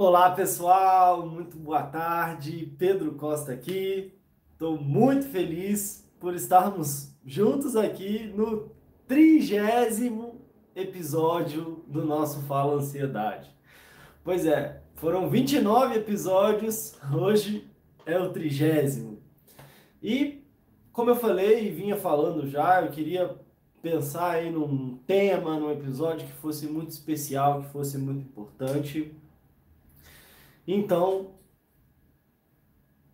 Olá pessoal, muito boa tarde. Pedro Costa aqui. Estou muito feliz por estarmos juntos aqui no trigésimo episódio do nosso Fala Ansiedade. Pois é, foram 29 episódios, hoje é o trigésimo. E como eu falei e vinha falando já, eu queria pensar aí num tema, num episódio que fosse muito especial, que fosse muito importante. Então,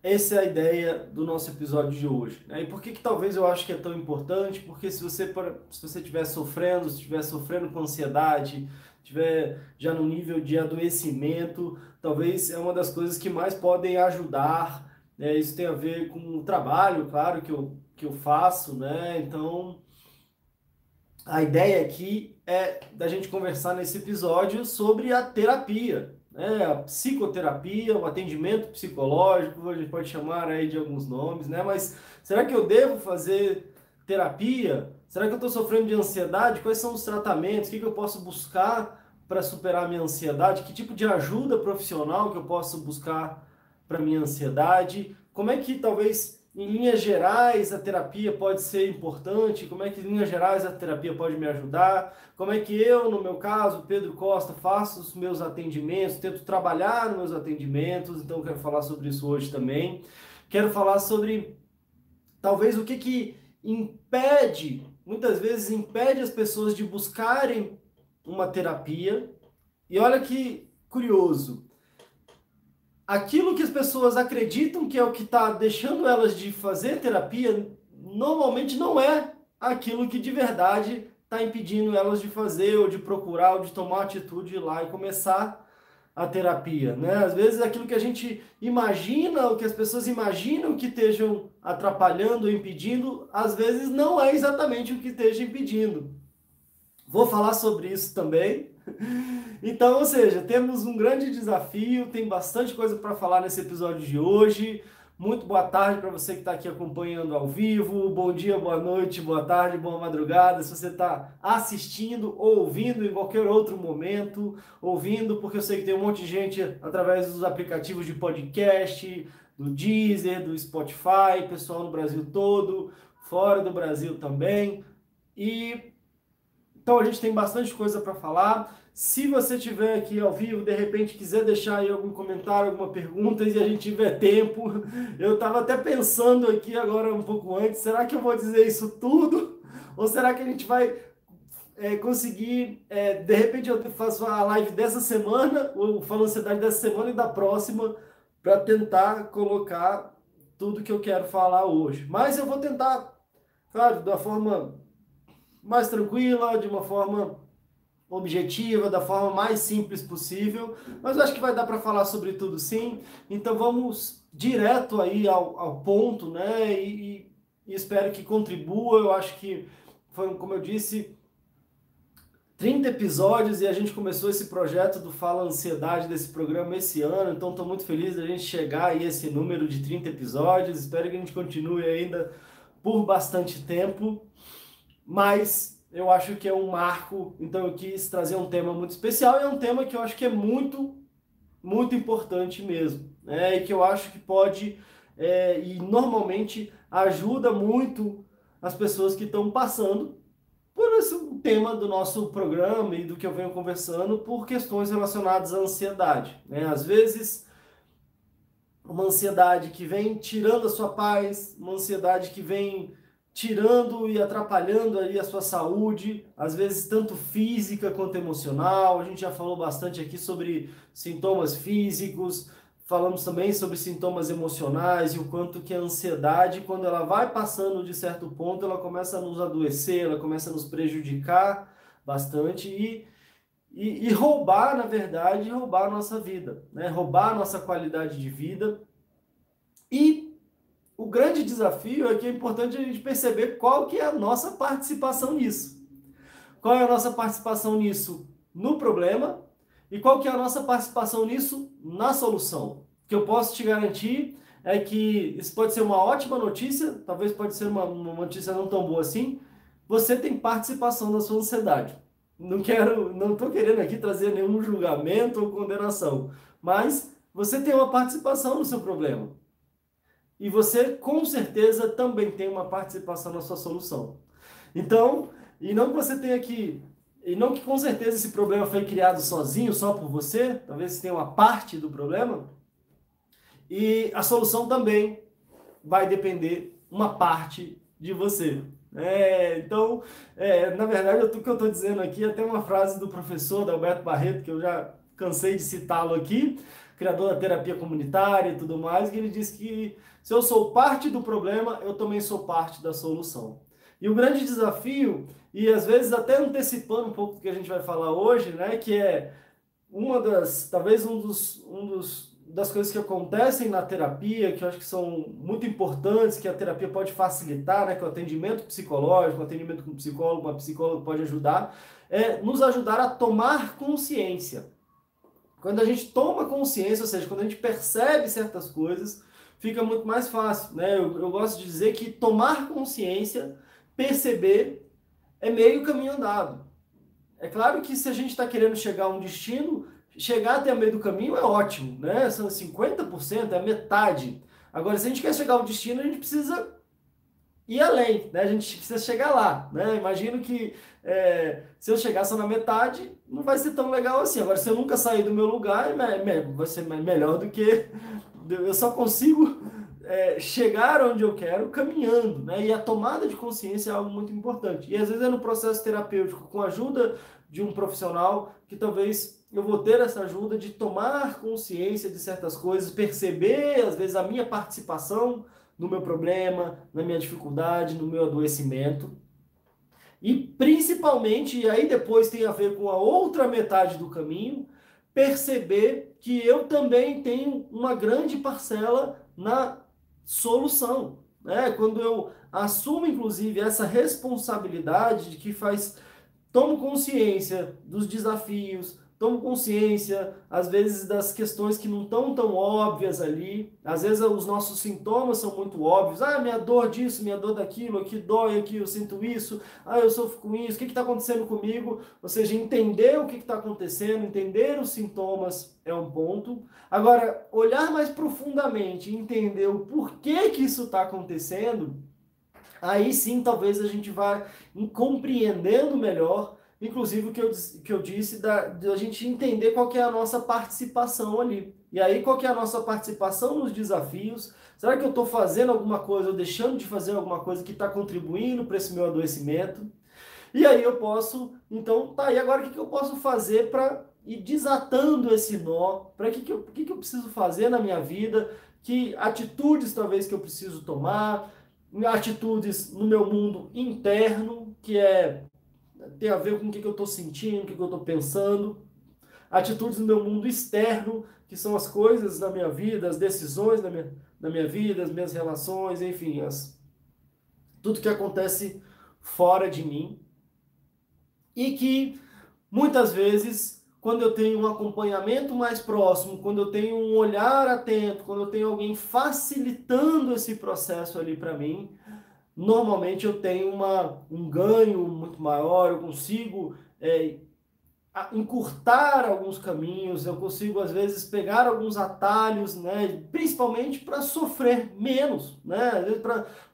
essa é a ideia do nosso episódio de hoje. Né? E por que, que talvez eu acho que é tão importante? Porque se você se você estiver sofrendo, se estiver sofrendo com ansiedade, estiver já no nível de adoecimento, talvez é uma das coisas que mais podem ajudar. Né? Isso tem a ver com o trabalho, claro, que eu, que eu faço, né? Então, a ideia aqui é da gente conversar nesse episódio sobre a terapia, né, a psicoterapia, o atendimento psicológico, a gente pode chamar aí de alguns nomes, né? Mas será que eu devo fazer terapia? Será que eu estou sofrendo de ansiedade? Quais são os tratamentos? O que, que eu posso buscar para superar a minha ansiedade? Que tipo de ajuda profissional que eu posso buscar para minha ansiedade? Como é que talvez em linhas gerais, a terapia pode ser importante? Como é que, em linhas gerais, a terapia pode me ajudar? Como é que eu, no meu caso, Pedro Costa, faço os meus atendimentos, tento trabalhar nos meus atendimentos? Então, quero falar sobre isso hoje também. Quero falar sobre, talvez, o que, que impede, muitas vezes impede as pessoas de buscarem uma terapia. E olha que curioso, aquilo que as pessoas acreditam que é o que está deixando elas de fazer terapia, normalmente não é aquilo que de verdade está impedindo elas de fazer, ou de procurar, ou de tomar atitude lá e começar a terapia, né? Às vezes aquilo que a gente imagina, o que as pessoas imaginam que estejam atrapalhando ou impedindo, às vezes não é exatamente o que esteja impedindo. Vou falar sobre isso também, então, ou seja, temos um grande desafio, tem bastante coisa para falar nesse episódio de hoje. Muito boa tarde para você que está aqui acompanhando ao vivo. Bom dia, boa noite, boa tarde, boa madrugada. Se você está assistindo ou ouvindo em qualquer outro momento, ouvindo, porque eu sei que tem um monte de gente através dos aplicativos de podcast, do Deezer, do Spotify, pessoal no Brasil todo, fora do Brasil também. E então a gente tem bastante coisa para falar. Se você tiver aqui ao vivo, de repente quiser deixar aí algum comentário, alguma pergunta, e a gente tiver tempo, eu estava até pensando aqui agora um pouco antes, será que eu vou dizer isso tudo? Ou será que a gente vai é, conseguir, é, de repente eu faço a live dessa semana, ou falando ansiedade dessa semana e da próxima, para tentar colocar tudo que eu quero falar hoje. Mas eu vou tentar, claro, da forma mais tranquila, de uma forma objetiva, da forma mais simples possível, mas eu acho que vai dar para falar sobre tudo sim. Então vamos direto aí ao, ao ponto, né? E, e, espero que contribua. Eu acho que foi, como eu disse, 30 episódios e a gente começou esse projeto do Fala Ansiedade desse programa esse ano, então estou muito feliz da gente chegar aí a esse número de 30 episódios. Espero que a gente continue ainda por bastante tempo mas eu acho que é um marco, então eu quis trazer um tema muito especial e é um tema que eu acho que é muito, muito importante mesmo, né? E que eu acho que pode é, e normalmente ajuda muito as pessoas que estão passando por esse tema do nosso programa e do que eu venho conversando por questões relacionadas à ansiedade. Né? Às vezes, uma ansiedade que vem tirando a sua paz, uma ansiedade que vem tirando e atrapalhando aí a sua saúde, às vezes tanto física quanto emocional. A gente já falou bastante aqui sobre sintomas físicos, falamos também sobre sintomas emocionais e o quanto que a ansiedade, quando ela vai passando de certo ponto, ela começa a nos adoecer, ela começa a nos prejudicar bastante e, e, e roubar, na verdade, roubar a nossa vida, né? roubar a nossa qualidade de vida e o grande desafio é que é importante a gente perceber qual que é a nossa participação nisso. Qual é a nossa participação nisso no problema e qual que é a nossa participação nisso na solução. O que eu posso te garantir é que isso pode ser uma ótima notícia, talvez pode ser uma, uma notícia não tão boa assim, você tem participação na sua ansiedade. não quero, não estou querendo aqui trazer nenhum julgamento ou condenação, mas você tem uma participação no seu problema. E você, com certeza, também tem uma participação na sua solução. Então, e não que você tenha que. E não que com certeza esse problema foi criado sozinho, só por você, talvez você tenha uma parte do problema. E a solução também vai depender uma parte de você. É, então, é, na verdade, o que eu estou dizendo aqui é até uma frase do professor Alberto Barreto, que eu já cansei de citá-lo aqui, criador da terapia comunitária e tudo mais, que ele diz que se eu sou parte do problema, eu também sou parte da solução. E o grande desafio, e às vezes até antecipando um pouco do que a gente vai falar hoje, né, que é uma das, talvez um dos, um dos das coisas que acontecem na terapia, que eu acho que são muito importantes, que a terapia pode facilitar, né, que o atendimento psicológico, o atendimento com psicólogo, uma psicóloga pode ajudar, é nos ajudar a tomar consciência. Quando a gente toma consciência, ou seja, quando a gente percebe certas coisas, fica muito mais fácil. Né? Eu, eu gosto de dizer que tomar consciência, perceber, é meio caminho andado. É claro que se a gente está querendo chegar a um destino, chegar até o meio do caminho é ótimo, né? São 50%, é metade. Agora, se a gente quer chegar ao destino, a gente precisa ir além, né? A gente precisa chegar lá, né? Imagino que é, se eu chegar só na metade, não vai ser tão legal assim. Agora, se eu nunca sair do meu lugar, vai ser melhor do que eu só consigo é, chegar onde eu quero caminhando, né? E a tomada de consciência é algo muito importante. E às vezes é no processo terapêutico, com a ajuda de um profissional, que talvez eu vou ter essa ajuda de tomar consciência de certas coisas, perceber, às vezes, a minha participação no meu problema, na minha dificuldade, no meu adoecimento. E principalmente, e aí depois tem a ver com a outra metade do caminho, perceber que eu também tenho uma grande parcela na solução. Né? Quando eu assumo, inclusive, essa responsabilidade de que faz, tomo consciência dos desafios, tomo consciência, às vezes, das questões que não estão tão óbvias ali. Às vezes os nossos sintomas são muito óbvios. Ah, minha dor disso, minha dor daquilo, aqui dói, aqui eu sinto isso, ah, eu sofro com isso, o que está acontecendo comigo? Ou seja, entender o que está acontecendo, entender os sintomas é um ponto. Agora, olhar mais profundamente, entender o porquê que isso está acontecendo, aí sim talvez a gente vá compreendendo melhor inclusive o que eu, que eu disse da, da gente entender qual é a nossa participação ali. E aí, qual é a nossa participação nos desafios? Será que eu estou fazendo alguma coisa ou deixando de fazer alguma coisa que está contribuindo para esse meu adoecimento? E aí eu posso, então, tá, e agora o que, que eu posso fazer para ir desatando esse nó? Para que, que, eu, que, que eu preciso fazer na minha vida? Que atitudes talvez que eu preciso tomar? Atitudes no meu mundo interno, que é tem a ver com o que, eu estou sentindo, o que, eu estou pensando. Atitudes no meu mundo externo, que são as coisas da minha vida, as decisões da minha, minha vida, as minhas relações, enfim, as, tudo que acontece fora de mim. E que muitas vezes, quando eu tenho um acompanhamento mais próximo, quando eu tenho um olhar atento, quando eu tenho alguém facilitando esse processo ali para mim, normalmente eu tenho uma, um ganho muito maior, eu consigo é, encurtar alguns caminhos, eu consigo às vezes pegar alguns atalhos, né, principalmente para sofrer menos, né,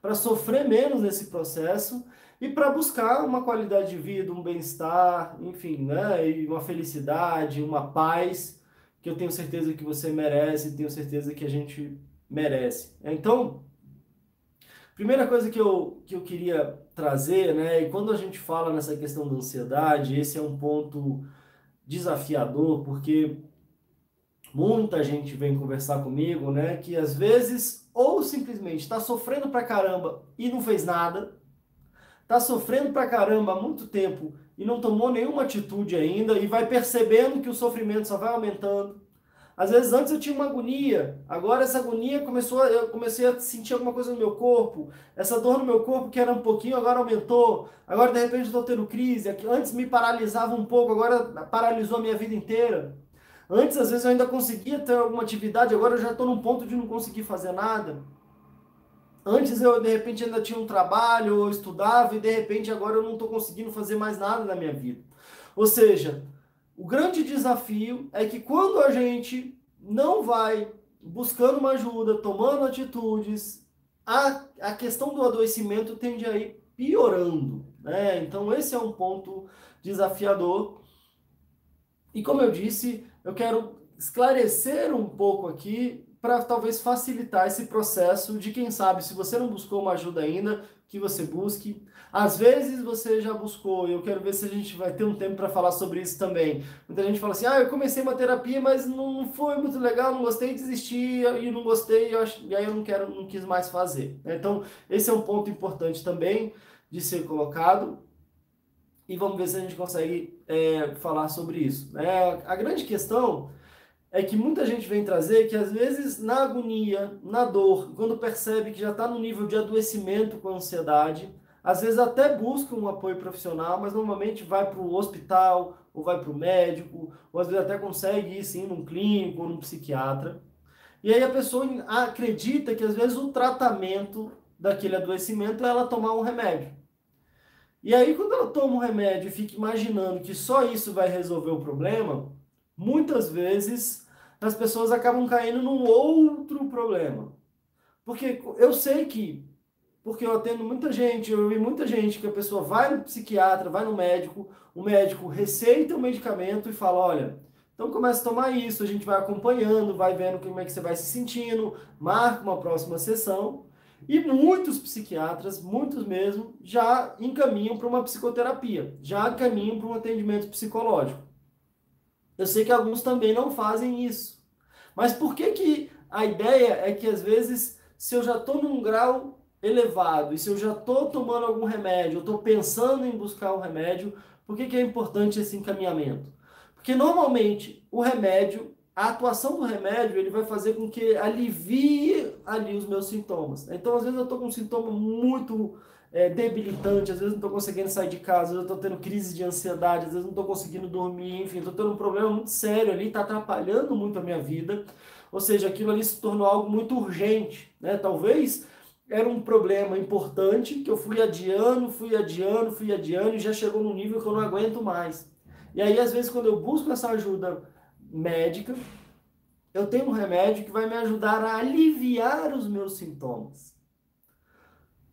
para sofrer menos nesse processo e para buscar uma qualidade de vida, um bem-estar, enfim, né, e uma felicidade, uma paz que eu tenho certeza que você merece, tenho certeza que a gente merece. Então, Primeira coisa que eu, que eu queria trazer, né, e quando a gente fala nessa questão da ansiedade, esse é um ponto desafiador, porque muita gente vem conversar comigo, né, que às vezes ou simplesmente está sofrendo pra caramba e não fez nada, está sofrendo pra caramba há muito tempo e não tomou nenhuma atitude ainda e vai percebendo que o sofrimento só vai aumentando às vezes antes eu tinha uma agonia, agora essa agonia começou, eu comecei a sentir alguma coisa no meu corpo, essa dor no meu corpo que era um pouquinho agora aumentou, agora de repente estou tendo crise, antes me paralisava um pouco, agora paralisou a minha vida inteira. Antes às vezes eu ainda conseguia ter alguma atividade, agora eu já estou num ponto de não conseguir fazer nada. Antes eu de repente ainda tinha um trabalho, eu estudava e de repente agora eu não estou conseguindo fazer mais nada na minha vida. Ou seja, o grande desafio é que quando a gente não vai buscando uma ajuda, tomando atitudes, a, a questão do adoecimento tende a ir piorando. Né? Então, esse é um ponto desafiador. E como eu disse, eu quero esclarecer um pouco aqui para talvez facilitar esse processo de quem sabe, se você não buscou uma ajuda ainda, que você busque. Às vezes você já buscou, e eu quero ver se a gente vai ter um tempo para falar sobre isso também. Muita gente fala assim: ah, eu comecei uma terapia, mas não foi muito legal, não gostei, desisti, e não gostei, e aí eu não quero, não quis mais fazer. Então, esse é um ponto importante também de ser colocado. E vamos ver se a gente consegue é, falar sobre isso. É, a grande questão é que muita gente vem trazer que às vezes na agonia, na dor, quando percebe que já está no nível de adoecimento com ansiedade, às vezes até busca um apoio profissional, mas normalmente vai para o hospital, ou vai para o médico, ou às vezes até consegue ir sim num clínico ou num psiquiatra. E aí a pessoa acredita que às vezes o tratamento daquele adoecimento é ela tomar um remédio. E aí quando ela toma um remédio e fica imaginando que só isso vai resolver o problema, muitas vezes as pessoas acabam caindo num outro problema. Porque eu sei que, porque eu atendo muita gente, eu vi muita gente que a pessoa vai no psiquiatra, vai no médico, o médico receita o medicamento e fala, olha, então começa a tomar isso, a gente vai acompanhando, vai vendo como é que você vai se sentindo, marca uma próxima sessão. E muitos psiquiatras, muitos mesmo, já encaminham para uma psicoterapia, já caminham para um atendimento psicológico. Eu sei que alguns também não fazem isso. Mas por que, que a ideia é que às vezes, se eu já estou num grau elevado e se eu já estou tomando algum remédio, eu estou pensando em buscar um remédio, por que, que é importante esse encaminhamento? Porque normalmente o remédio, a atuação do remédio, ele vai fazer com que alivie ali os meus sintomas. Então, às vezes eu estou com um sintoma muito é, debilitante, às vezes não estou conseguindo sair de casa, às vezes estou tendo crise de ansiedade, às vezes não estou conseguindo dormir, enfim, estou tendo um problema muito sério ali, está atrapalhando muito a minha vida. Ou seja, aquilo ali se tornou algo muito urgente, né? Talvez era um problema importante que eu fui adiando, fui adiando, fui adiando e já chegou num nível que eu não aguento mais. E aí, às vezes, quando eu busco essa ajuda médica, eu tenho um remédio que vai me ajudar a aliviar os meus sintomas.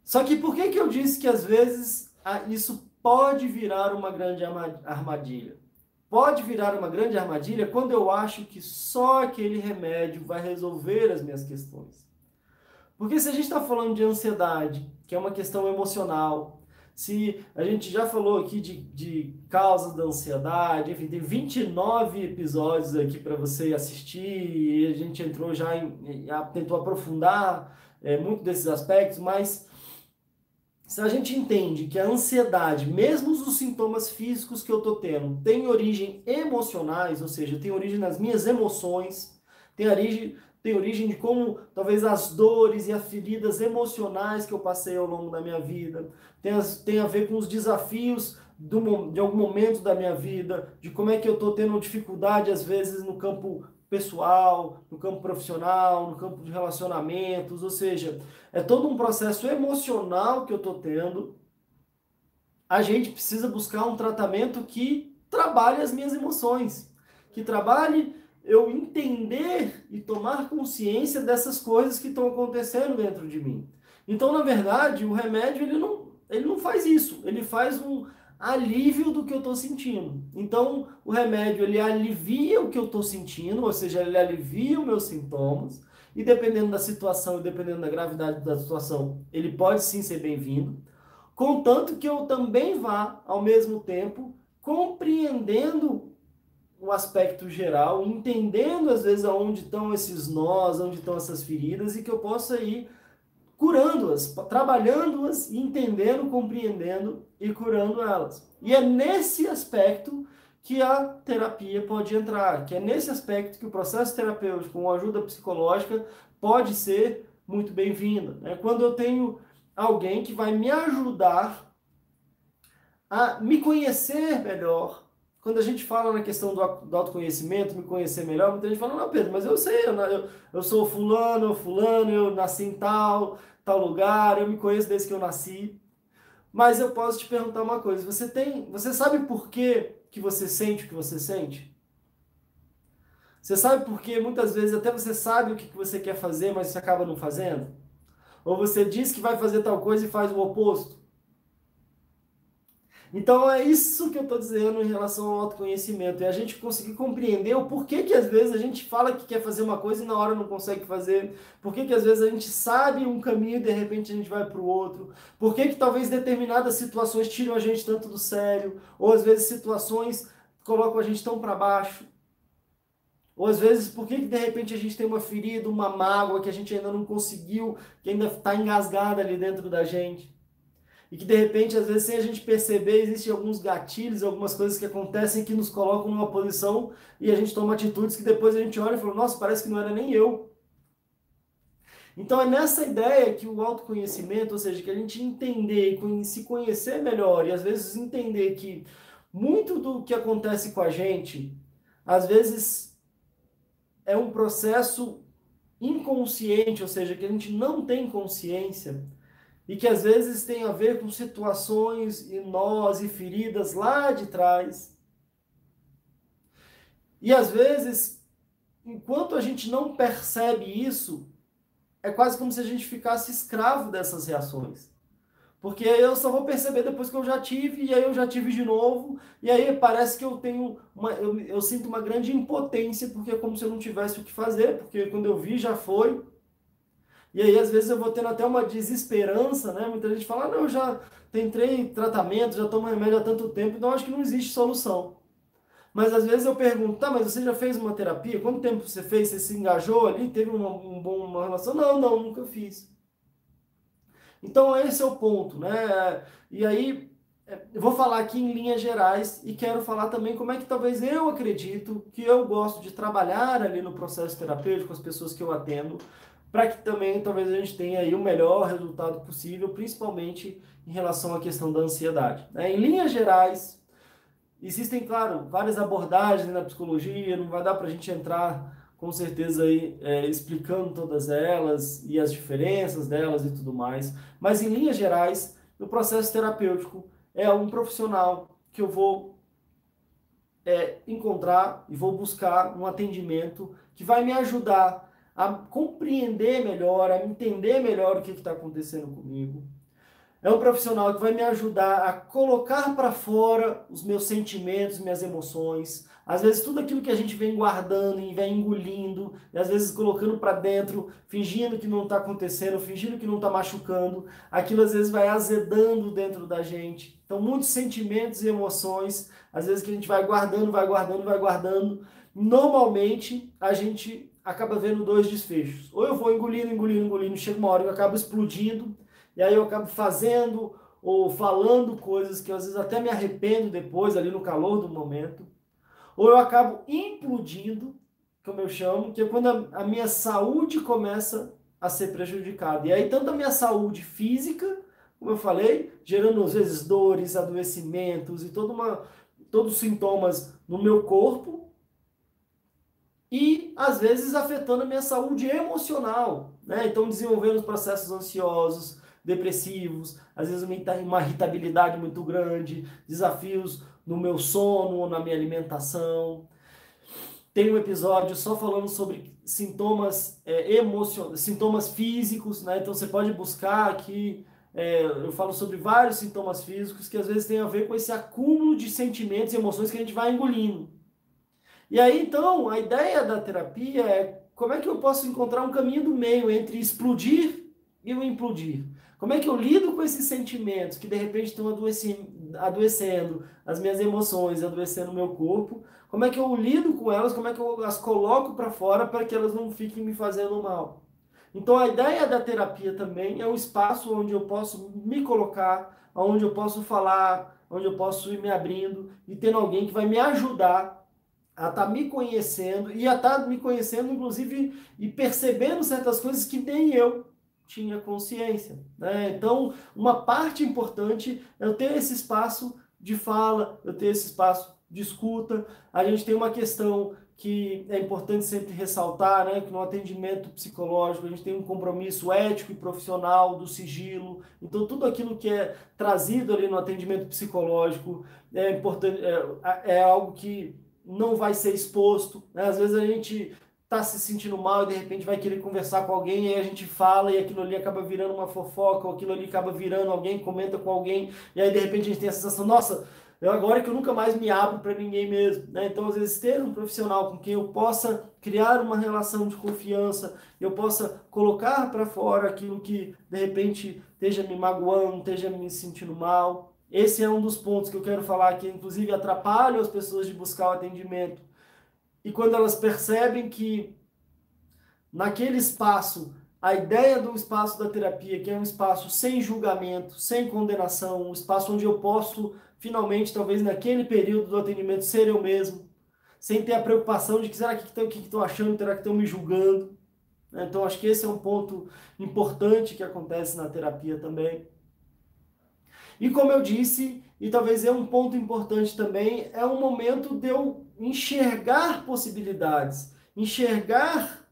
Só que por que, que eu disse que às vezes isso pode virar uma grande armadilha? Pode virar uma grande armadilha quando eu acho que só aquele remédio vai resolver as minhas questões. Porque se a gente está falando de ansiedade, que é uma questão emocional, se a gente já falou aqui de, de causas da ansiedade, enfim, tem 29 episódios aqui para você assistir e a gente entrou já em, tentou aprofundar é, muito desses aspectos, mas se a gente entende que a ansiedade, mesmo os sintomas físicos que eu estou tendo, tem origem emocionais, ou seja, tem origem nas minhas emoções, tem origem, tem origem de como talvez as dores e as feridas emocionais que eu passei ao longo da minha vida, tem, as, tem a ver com os desafios do, de algum momento da minha vida, de como é que eu estou tendo dificuldade às vezes no campo pessoal, no campo profissional, no campo de relacionamentos, ou seja, é todo um processo emocional que eu estou tendo. A gente precisa buscar um tratamento que trabalhe as minhas emoções, que trabalhe eu entender e tomar consciência dessas coisas que estão acontecendo dentro de mim. Então, na verdade, o remédio ele não, ele não faz isso, ele faz um alívio do que eu estou sentindo. Então, o remédio ele alivia o que eu estou sentindo, ou seja, ele alivia os meus sintomas, e dependendo da situação e dependendo da gravidade da situação, ele pode sim ser bem-vindo, contanto que eu também vá, ao mesmo tempo, compreendendo o aspecto geral, entendendo às vezes aonde estão esses nós, onde estão essas feridas, e que eu possa ir curando-as, trabalhando-as, entendendo, compreendendo e curando elas. E é nesse aspecto que a terapia pode entrar, que é nesse aspecto que o processo terapêutico com ajuda psicológica pode ser muito bem-vinda. É quando eu tenho alguém que vai me ajudar a me conhecer melhor, quando a gente fala na questão do, do autoconhecimento, me conhecer melhor, muita gente fala, não, Pedro, mas eu sei, eu, eu, eu sou fulano, fulano, eu nasci em tal, tal lugar, eu me conheço desde que eu nasci. Mas eu posso te perguntar uma coisa, você tem, você sabe por que que você sente o que você sente? Você sabe por que muitas vezes até você sabe o que você quer fazer, mas você acaba não fazendo? Ou você diz que vai fazer tal coisa e faz o oposto? Então é isso que eu estou dizendo em relação ao autoconhecimento. É a gente conseguir compreender o porquê que às vezes a gente fala que quer fazer uma coisa e na hora não consegue fazer. Por que às vezes a gente sabe um caminho e de repente a gente vai para o outro. Por que talvez determinadas situações tiram a gente tanto do sério. Ou às vezes situações colocam a gente tão para baixo. Ou às vezes, por que, que de repente a gente tem uma ferida, uma mágoa que a gente ainda não conseguiu, que ainda está engasgada ali dentro da gente? E que de repente, às vezes, sem a gente perceber, existem alguns gatilhos, algumas coisas que acontecem que nos colocam numa posição e a gente toma atitudes que depois a gente olha e fala, nossa, parece que não era nem eu. Então é nessa ideia que o autoconhecimento, ou seja, que a gente entender e se conhecer melhor e às vezes entender que muito do que acontece com a gente, às vezes é um processo inconsciente, ou seja, que a gente não tem consciência e que às vezes tem a ver com situações e nós e feridas lá de trás. E às vezes, enquanto a gente não percebe isso, é quase como se a gente ficasse escravo dessas reações. Porque eu só vou perceber depois que eu já tive, e aí eu já tive de novo, e aí parece que eu tenho uma. Eu, eu sinto uma grande impotência, porque é como se eu não tivesse o que fazer, porque quando eu vi já foi. E aí, às vezes, eu vou tendo até uma desesperança, né? Muita gente fala, ah, não, eu já tentei tratamento, já tomo remédio há tanto tempo, então acho que não existe solução. Mas às vezes eu pergunto, tá, mas você já fez uma terapia? Quanto tempo você fez? Você se engajou ali? Teve uma, um bom, uma relação? Não, não, nunca fiz. Então esse é o ponto, né? E aí é, eu vou falar aqui em linhas gerais e quero falar também como é que talvez eu acredito que eu gosto de trabalhar ali no processo terapêutico com as pessoas que eu atendo, para que também talvez a gente tenha aí o melhor resultado possível, principalmente em relação à questão da ansiedade. Né? Em linhas gerais, existem, claro, várias abordagens na psicologia, não vai dar para a gente entrar com certeza aí é, explicando todas elas e as diferenças delas e tudo mais, mas em linhas gerais, o processo terapêutico é um profissional que eu vou é, encontrar e vou buscar um atendimento que vai me ajudar a compreender melhor, a entender melhor o que está acontecendo comigo. É um profissional que vai me ajudar a colocar para fora os meus sentimentos, minhas emoções. Às vezes, tudo aquilo que a gente vem guardando e vem engolindo, e às vezes colocando para dentro, fingindo que não está acontecendo, fingindo que não está machucando, aquilo às vezes vai azedando dentro da gente. Então, muitos sentimentos e emoções, às vezes que a gente vai guardando, vai guardando, vai guardando. Normalmente, a gente acaba vendo dois desfechos. Ou eu vou engolindo, engolindo, engolindo, chega uma hora que eu acabo explodindo, e aí eu acabo fazendo ou falando coisas que às vezes até me arrependo depois, ali no calor do momento. Ou eu acabo implodindo, como eu chamo, que é quando a, a minha saúde começa a ser prejudicada. E aí, tanto a minha saúde física, como eu falei, gerando às vezes dores, adoecimentos e toda uma, todos os sintomas no meu corpo, e às vezes afetando a minha saúde emocional, né? Então desenvolvendo processos ansiosos, depressivos, às vezes uma irritabilidade muito grande, desafios no meu sono, na minha alimentação. Tem um episódio só falando sobre sintomas é, emocionais, sintomas físicos, né? Então você pode buscar aqui. É, eu falo sobre vários sintomas físicos que às vezes tem a ver com esse acúmulo de sentimentos e emoções que a gente vai engolindo. E aí, então, a ideia da terapia é como é que eu posso encontrar um caminho do meio entre explodir e o implodir? Como é que eu lido com esses sentimentos que de repente estão adoecendo as minhas emoções, adoecendo o meu corpo? Como é que eu lido com elas? Como é que eu as coloco para fora para que elas não fiquem me fazendo mal? Então a ideia da terapia também é um espaço onde eu posso me colocar, onde eu posso falar, onde eu posso ir me abrindo e tendo alguém que vai me ajudar a estar tá me conhecendo e a estar tá me conhecendo, inclusive, e percebendo certas coisas que nem eu tinha consciência. Né? Então, uma parte importante é eu ter esse espaço de fala, eu ter esse espaço de escuta. A gente tem uma questão que é importante sempre ressaltar, né, que no atendimento psicológico a gente tem um compromisso ético e profissional do sigilo. Então tudo aquilo que é trazido ali no atendimento psicológico é importante, é, é algo que não vai ser exposto. Né? Às vezes a gente está se sentindo mal e de repente vai querer conversar com alguém e aí a gente fala e aquilo ali acaba virando uma fofoca, ou aquilo ali acaba virando alguém, comenta com alguém e aí de repente a gente tem a sensação, nossa, eu agora que eu nunca mais me abro para ninguém mesmo, né? Então, às vezes, ter um profissional com quem eu possa criar uma relação de confiança, eu possa colocar para fora aquilo que de repente esteja me magoando, esteja me sentindo mal. Esse é um dos pontos que eu quero falar que, inclusive, atrapalha as pessoas de buscar o atendimento. E quando elas percebem que naquele espaço a ideia do espaço da terapia, que é um espaço sem julgamento, sem condenação, um espaço onde eu posso finalmente, talvez naquele período do atendimento, ser eu mesmo, sem ter a preocupação de que será que estão que que achando, será que estão me julgando. Então, acho que esse é um ponto importante que acontece na terapia também. E como eu disse, e talvez é um ponto importante também, é um momento de eu enxergar possibilidades, enxergar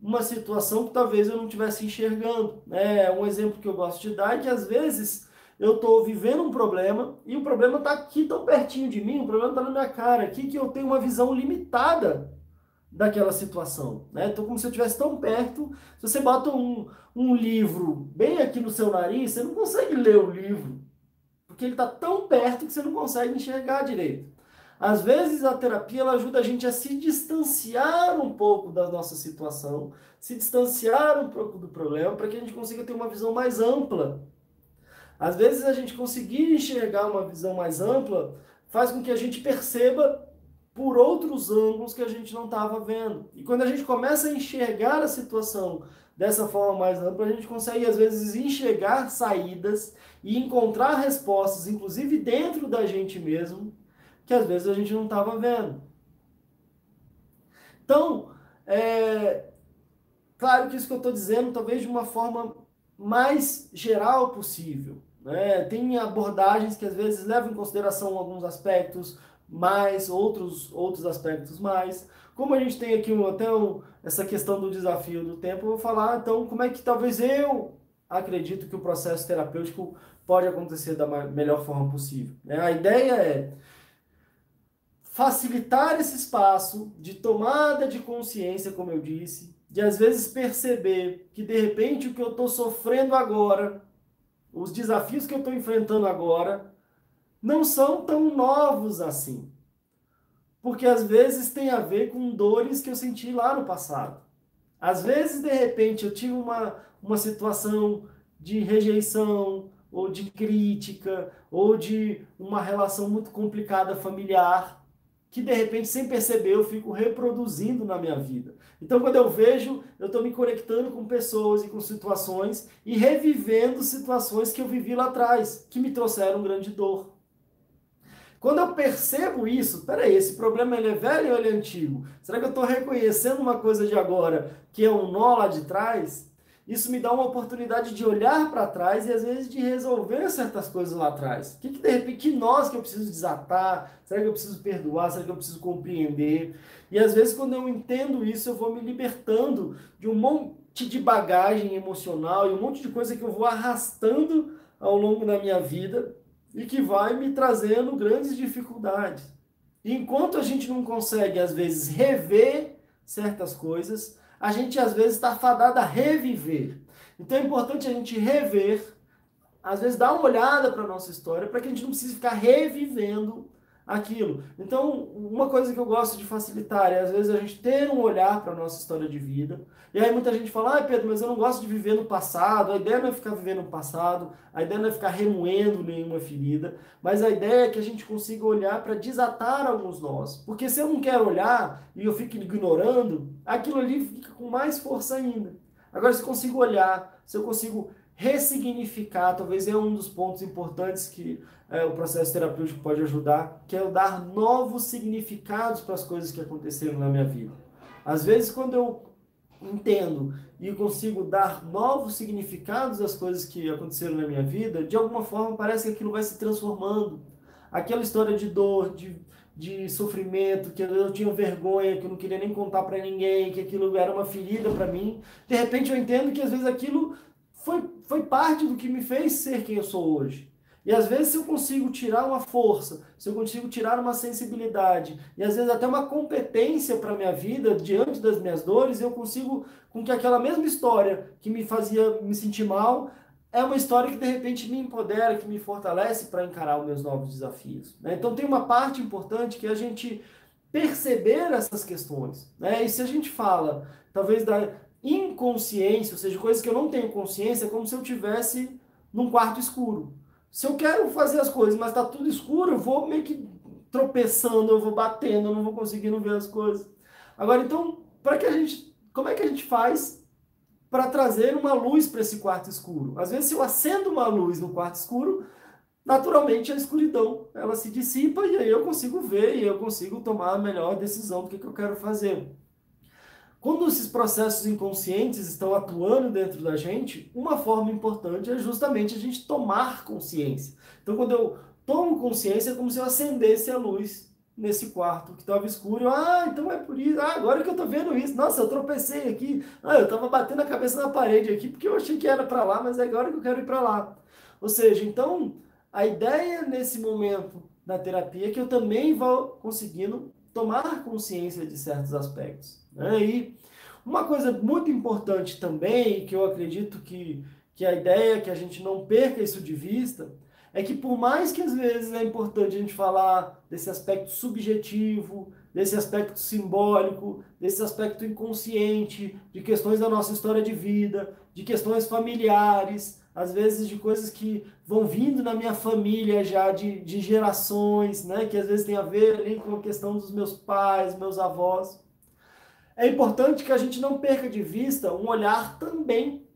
uma situação que talvez eu não estivesse enxergando. É um exemplo que eu gosto de dar é que às vezes eu estou vivendo um problema e o problema está aqui tão pertinho de mim, o problema está na minha cara, aqui que eu tenho uma visão limitada daquela situação. Né? Então, como se eu estivesse tão perto, se você bota um, um livro bem aqui no seu nariz, você não consegue ler o livro, porque ele está tão perto que você não consegue enxergar direito. Às vezes a terapia ela ajuda a gente a se distanciar um pouco da nossa situação, se distanciar um pouco do problema, para que a gente consiga ter uma visão mais ampla às vezes a gente conseguir enxergar uma visão mais ampla faz com que a gente perceba por outros ângulos que a gente não estava vendo. E quando a gente começa a enxergar a situação dessa forma mais ampla, a gente consegue às vezes enxergar saídas e encontrar respostas, inclusive dentro da gente mesmo, que às vezes a gente não estava vendo. Então, é claro que isso que eu estou dizendo, talvez de uma forma mais geral possível. Né? Tem abordagens que às vezes levam em consideração alguns aspectos mais, outros, outros aspectos mais. Como a gente tem aqui um, até um, essa questão do desafio do tempo, eu vou falar então como é que talvez eu acredito que o processo terapêutico pode acontecer da melhor forma possível. Né? A ideia é facilitar esse espaço de tomada de consciência, como eu disse, de às vezes perceber que de repente o que eu estou sofrendo agora os desafios que eu estou enfrentando agora não são tão novos assim. Porque às vezes tem a ver com dores que eu senti lá no passado. Às vezes, de repente, eu tive uma, uma situação de rejeição, ou de crítica, ou de uma relação muito complicada familiar que de repente, sem perceber, eu fico reproduzindo na minha vida. Então, quando eu vejo, eu estou me conectando com pessoas e com situações e revivendo situações que eu vivi lá atrás, que me trouxeram grande dor. Quando eu percebo isso, peraí, esse problema ele é velho ou ele é antigo? Será que eu estou reconhecendo uma coisa de agora que é um nó lá de trás? isso me dá uma oportunidade de olhar para trás e às vezes de resolver certas coisas lá atrás. Que, que de repente, que nós que eu preciso desatar? Será que eu preciso perdoar? Será que eu preciso compreender? E às vezes, quando eu entendo isso, eu vou me libertando de um monte de bagagem emocional e um monte de coisa que eu vou arrastando ao longo da minha vida e que vai me trazendo grandes dificuldades. Enquanto a gente não consegue, às vezes, rever certas coisas, a gente às vezes está fadado a reviver. Então é importante a gente rever, às vezes dar uma olhada para a nossa história, para que a gente não precise ficar revivendo aquilo. Então, uma coisa que eu gosto de facilitar é, às vezes, a gente ter um olhar para a nossa história de vida. E aí muita gente fala, ah, Pedro, mas eu não gosto de viver no passado. A ideia não é ficar vivendo no passado, a ideia não é ficar remoendo nenhuma ferida, mas a ideia é que a gente consiga olhar para desatar alguns nós. Porque se eu não quero olhar e eu fico ignorando, aquilo ali fica com mais força ainda. Agora, se eu consigo olhar, se eu consigo ressignificar, talvez é um dos pontos importantes que é, o processo terapêutico pode ajudar, que é dar novos significados para as coisas que aconteceram na minha vida. Às vezes, quando eu entendo e consigo dar novos significados às coisas que aconteceram na minha vida, de alguma forma parece que aquilo vai se transformando. Aquela história de dor, de, de sofrimento, que eu tinha vergonha, que eu não queria nem contar para ninguém, que aquilo era uma ferida para mim. De repente eu entendo que às vezes aquilo foi, foi parte do que me fez ser quem eu sou hoje. E às vezes se eu consigo tirar uma força, se eu consigo tirar uma sensibilidade e às vezes até uma competência para minha vida diante das minhas dores, eu consigo com que aquela mesma história que me fazia me sentir mal, é uma história que de repente me empodera, que me fortalece para encarar os meus novos desafios. Né? Então tem uma parte importante que é a gente perceber essas questões. Né? E se a gente fala, talvez, da inconsciência, ou seja, coisas que eu não tenho consciência, é como se eu tivesse num quarto escuro. Se eu quero fazer as coisas, mas está tudo escuro, eu vou meio que tropeçando, eu vou batendo, eu não vou conseguindo ver as coisas. Agora, então, para que a gente, como é que a gente faz para trazer uma luz para esse quarto escuro. Às vezes, se eu acendo uma luz no quarto escuro, naturalmente a escuridão ela se dissipa e aí eu consigo ver e eu consigo tomar a melhor decisão do que, que eu quero fazer. Quando esses processos inconscientes estão atuando dentro da gente, uma forma importante é justamente a gente tomar consciência. Então, quando eu tomo consciência, é como se eu acendesse a luz nesse quarto que estava escuro. ah, então é por isso. Ah, agora que eu estou vendo isso. Nossa, eu tropecei aqui. Ah, eu estava batendo a cabeça na parede aqui porque eu achei que era para lá, mas é agora que eu quero ir para lá. Ou seja, então, a ideia nesse momento da terapia é que eu também vou conseguindo tomar consciência de certos aspectos. Né? E uma coisa muito importante também, que eu acredito que, que a ideia é que a gente não perca isso de vista, é que por mais que às vezes é importante a gente falar desse aspecto subjetivo, desse aspecto simbólico, desse aspecto inconsciente, de questões da nossa história de vida, de questões familiares, às vezes de coisas que vão vindo na minha família já de, de gerações, né, que às vezes tem a ver ali com a questão dos meus pais, meus avós. É importante que a gente não perca de vista um olhar também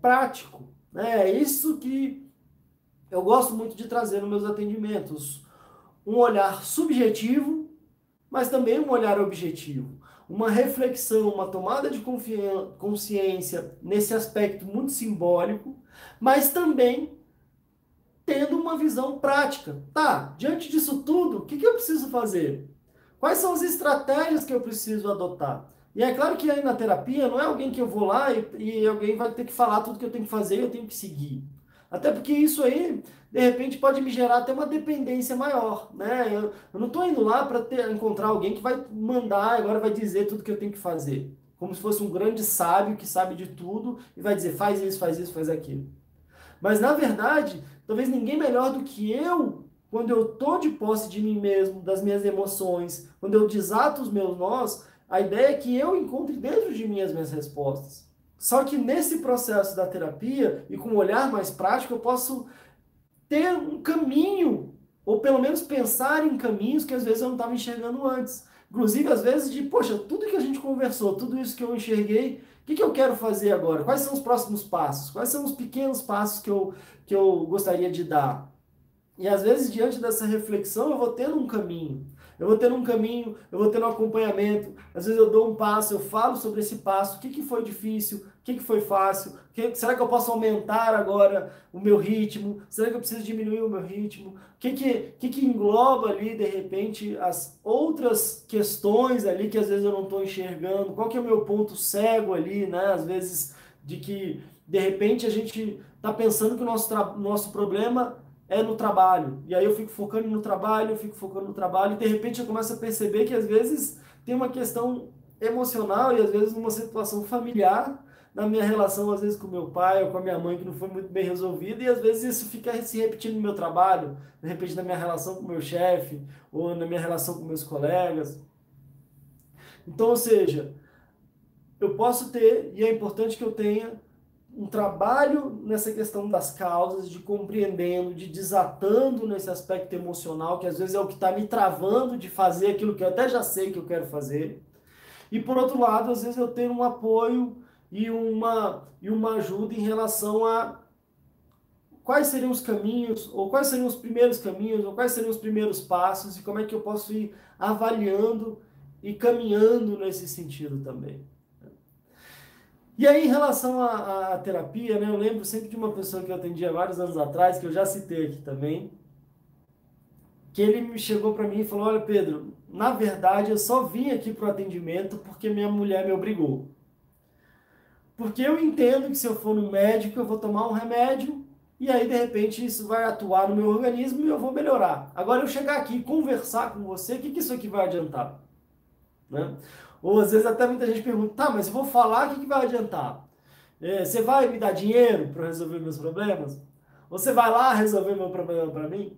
prático. Né? É isso que eu gosto muito de trazer nos meus atendimentos um olhar subjetivo, mas também um olhar objetivo. Uma reflexão, uma tomada de consciência nesse aspecto muito simbólico, mas também tendo uma visão prática. Tá, diante disso tudo, o que, que eu preciso fazer? Quais são as estratégias que eu preciso adotar? E é claro que aí na terapia não é alguém que eu vou lá e, e alguém vai ter que falar tudo que eu tenho que fazer e eu tenho que seguir. Até porque isso aí, de repente, pode me gerar até uma dependência maior, né? Eu, eu não estou indo lá para encontrar alguém que vai mandar, agora vai dizer tudo que eu tenho que fazer. Como se fosse um grande sábio que sabe de tudo e vai dizer faz isso, faz isso, faz aquilo. Mas na verdade, talvez ninguém melhor do que eu, quando eu estou de posse de mim mesmo, das minhas emoções, quando eu desato os meus nós, a ideia é que eu encontre dentro de mim as minhas respostas. Só que nesse processo da terapia e com um olhar mais prático, eu posso ter um caminho, ou pelo menos pensar em caminhos que às vezes eu não estava enxergando antes. Inclusive, às vezes, de, poxa, tudo que a gente conversou, tudo isso que eu enxerguei, o que, que eu quero fazer agora? Quais são os próximos passos? Quais são os pequenos passos que eu, que eu gostaria de dar? E às vezes, diante dessa reflexão, eu vou tendo um caminho eu vou tendo um caminho, eu vou tendo um acompanhamento. Às vezes eu dou um passo, eu falo sobre esse passo, o que, que foi difícil, o que, que foi fácil, que, será que eu posso aumentar agora o meu ritmo? Será que eu preciso diminuir o meu ritmo? O que, que, que, que engloba ali, de repente, as outras questões ali que às vezes eu não estou enxergando? Qual que é o meu ponto cego ali, né? Às vezes de que, de repente, a gente está pensando que o nosso, nosso problema é no trabalho. E aí eu fico focando no trabalho, eu fico focando no trabalho, e de repente eu começo a perceber que às vezes tem uma questão emocional e às vezes uma situação familiar na minha relação, às vezes com meu pai ou com a minha mãe, que não foi muito bem resolvida, e às vezes isso fica se repetindo no meu trabalho, de repente na minha relação com meu chefe, ou na minha relação com meus colegas. Então, ou seja, eu posso ter, e é importante que eu tenha, um trabalho nessa questão das causas, de compreendendo, de desatando nesse aspecto emocional, que às vezes é o que está me travando de fazer aquilo que eu até já sei que eu quero fazer. E por outro lado, às vezes eu tenho um apoio e uma, e uma ajuda em relação a quais seriam os caminhos, ou quais seriam os primeiros caminhos, ou quais seriam os primeiros passos, e como é que eu posso ir avaliando e caminhando nesse sentido também. E aí, em relação à, à, terapia, né, eu lembro sempre de uma pessoa que eu atendi há vários anos atrás, que eu já citei aqui também, que ele me chegou para mim e falou: Olha, Pedro, na verdade eu só vim aqui para o atendimento porque minha mulher me obrigou. Porque eu entendo que se eu for no médico eu vou tomar um remédio e aí de repente isso vai atuar no meu organismo e eu vou melhorar. Agora eu chegar aqui e conversar com você, o que, que isso aqui vai adiantar? Né? Ou às vezes até muita gente pergunta: Tá, mas eu vou falar, o que, que vai adiantar? É, você vai me dar dinheiro para resolver meus problemas? Você vai lá resolver meu problema para mim?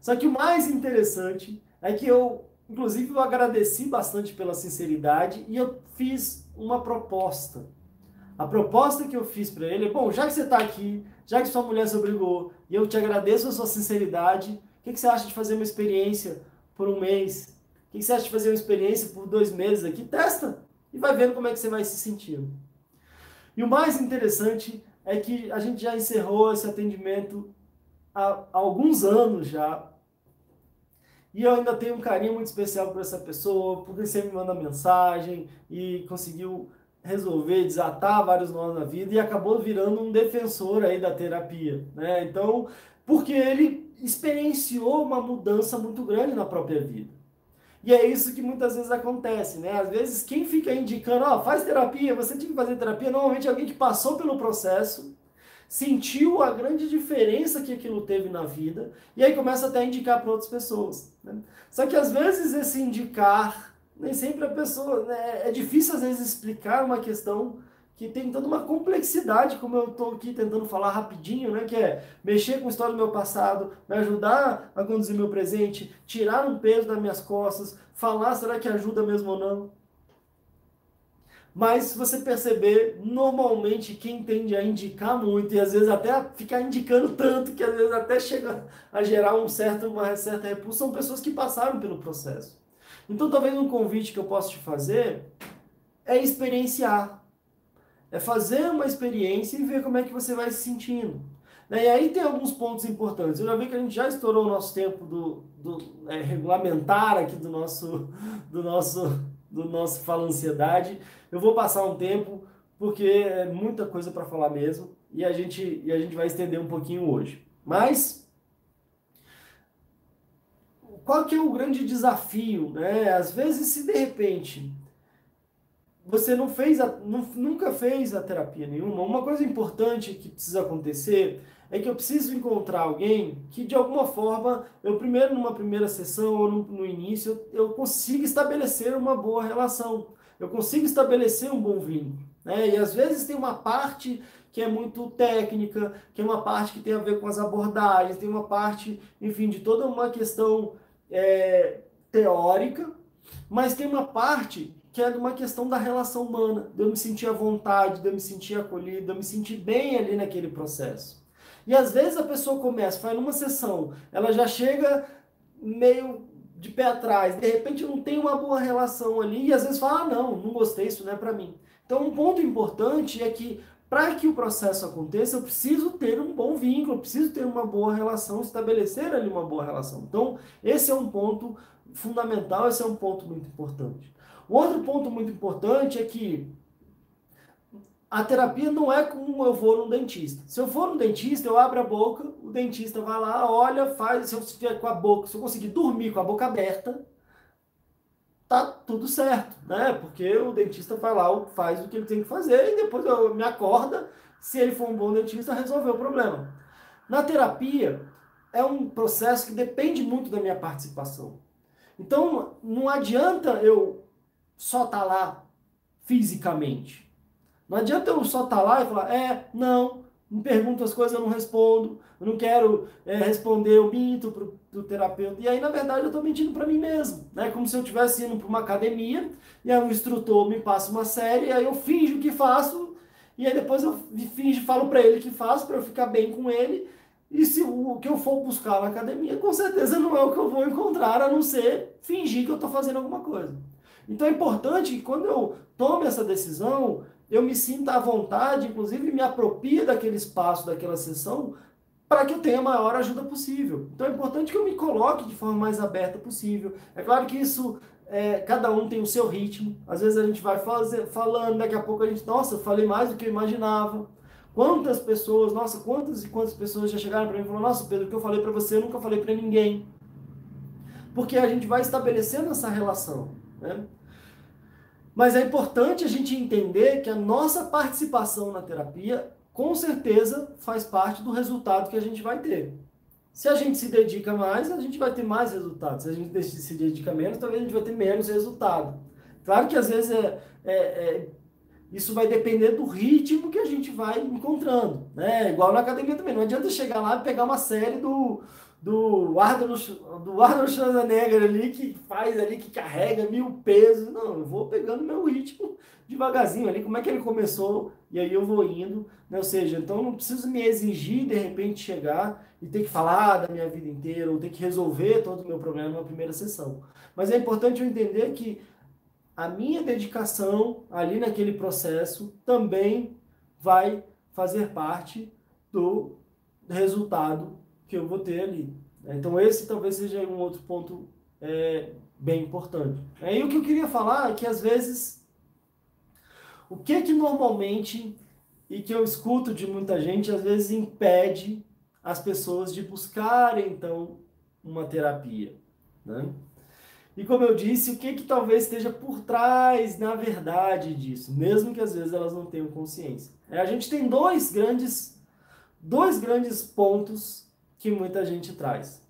Só que o mais interessante é que eu, inclusive, eu agradeci bastante pela sinceridade e eu fiz uma proposta. A proposta que eu fiz para ele é: bom, já que você está aqui, já que sua mulher se obrigou e eu te agradeço a sua sinceridade, o que, que você acha de fazer uma experiência por um mês? Que, você acha de fazer uma experiência por dois meses aqui? Testa e vai vendo como é que você vai se sentindo. E o mais interessante é que a gente já encerrou esse atendimento há, alguns anos já. E eu ainda tenho um carinho muito especial por essa pessoa, porque sempre me manda mensagem e conseguiu resolver desatar vários nós na vida e acabou virando um defensor aí da terapia, né? Então, porque ele experienciou uma mudança muito grande na própria vida. E é isso que muitas vezes acontece, né? Às vezes quem fica indicando, ó, oh, faz terapia, você tem que fazer terapia, normalmente é alguém que passou pelo processo, sentiu a grande diferença que aquilo teve na vida, e aí começa até a indicar para outras pessoas. Né? Só que às vezes esse indicar, nem sempre a pessoa. Né? É difícil às vezes explicar uma questão que tem toda uma complexidade, como eu estou aqui tentando falar rapidinho, né? Que é mexer com a história do meu passado, me ajudar a conduzir meu presente, tirar um peso das minhas costas, falar será que ajuda mesmo ou não. Mas se você perceber, normalmente quem tende a indicar muito e às vezes até ficar indicando tanto que às vezes até chega a gerar um certo, uma certa repulsão, são pessoas que passaram pelo processo. Então talvez um convite que eu posso te fazer é experienciar é fazer uma experiência e ver como é que você vai se sentindo. Né? E aí tem alguns pontos importantes. Eu já vi que a gente já estourou o nosso tempo do, do é, regulamentar aqui do nosso, do nosso, do nosso Fala Ansiedade. Eu vou passar um tempo porque é muita coisa para falar mesmo e a gente e a gente vai estender um pouquinho hoje. Mas qual que é o grande desafio, né? Às vezes se de repente você não fez, a, não, nunca fez a terapia nenhuma, uma coisa importante que precisa acontecer é que eu preciso encontrar alguém que de alguma forma, eu primeiro numa primeira sessão ou no, no início, eu, eu consiga estabelecer uma boa relação, eu consigo estabelecer um bom vínculo. Né? E às vezes tem uma parte que é muito técnica, que é uma parte que tem a ver com as abordagens, tem uma parte, enfim, de toda uma questão é, teórica, mas tem uma parte que é uma questão da relação humana, de eu me sentir à vontade, de eu me sentir acolhido, de eu me sentir bem ali naquele processo. E às vezes a pessoa começa, faz numa sessão, ela já chega meio de pé atrás, de repente não tem uma boa relação ali, e às vezes fala, ah, não, não gostei, isso não é para mim. Então um ponto importante é que para que o processo aconteça, eu preciso ter um bom vínculo, preciso ter uma boa relação, estabelecer ali uma boa relação. Então, esse é um ponto fundamental, esse é um ponto muito importante. Outro ponto muito importante é que a terapia não é como eu vou no dentista. Se eu for no dentista, eu abro a boca, o dentista vai lá, olha, faz, se eu estiver com a boca, se eu conseguir dormir com a boca aberta, tá tudo certo, né? Porque o dentista vai lá, faz o que ele tem que fazer e depois eu me acorda, se ele for um bom dentista, resolveu o problema. Na terapia, é um processo que depende muito da minha participação. Então, não adianta eu só estar tá lá fisicamente. Não adianta eu só estar tá lá e falar, é, não, me pergunta as coisas, eu não respondo, eu não quero é, responder, eu minto para o terapeuta. E aí, na verdade, eu estou mentindo para mim mesmo. Né? Como se eu estivesse indo para uma academia e aí o instrutor me passa uma série, e aí eu finjo que faço, e aí depois eu finjo, falo para ele que faço, para eu ficar bem com ele. E se o que eu for buscar na academia, com certeza não é o que eu vou encontrar, a não ser fingir que eu estou fazendo alguma coisa. Então é importante que quando eu tome essa decisão, eu me sinta à vontade, inclusive me apropie daquele espaço, daquela sessão, para que eu tenha a maior ajuda possível. Então é importante que eu me coloque de forma mais aberta possível. É claro que isso, é, cada um tem o seu ritmo. Às vezes a gente vai fazer, falando, daqui a pouco a gente, nossa, falei mais do que eu imaginava. Quantas pessoas, nossa, quantas e quantas pessoas já chegaram para mim e falaram, nossa, Pedro, o que eu falei para você, eu nunca falei para ninguém. porque a gente vai estabelecendo essa relação. Né? Mas é importante a gente entender que a nossa participação na terapia, com certeza, faz parte do resultado que a gente vai ter. Se a gente se dedica mais, a gente vai ter mais resultados. Se a gente se dedica menos, talvez a gente vai ter menos resultado. Claro que às vezes é, é, é, isso vai depender do ritmo que a gente vai encontrando. Né? Igual na academia também. Não adianta chegar lá e pegar uma série do, do Arnold, do Arnold Schwarzenegger ali, que faz ali, que carrega mil pesos. Não, eu vou pegando meu ritmo devagarzinho ali, como é que ele começou, e aí eu vou indo, né? Ou seja, então não preciso me exigir de repente chegar e ter que falar da minha vida inteira, ou ter que resolver todo o meu problema numa primeira sessão. Mas é importante eu entender que a minha dedicação ali naquele processo também vai fazer parte do resultado que eu vou ter ali. Né? Então esse talvez seja um outro ponto é, bem importante. Aí o que eu queria falar é que às vezes o que que normalmente e que eu escuto de muita gente às vezes impede as pessoas de buscarem então uma terapia, né? E como eu disse, o que que talvez esteja por trás, na verdade, disso, mesmo que às vezes elas não tenham consciência. É, a gente tem dois grandes dois grandes pontos que muita gente traz.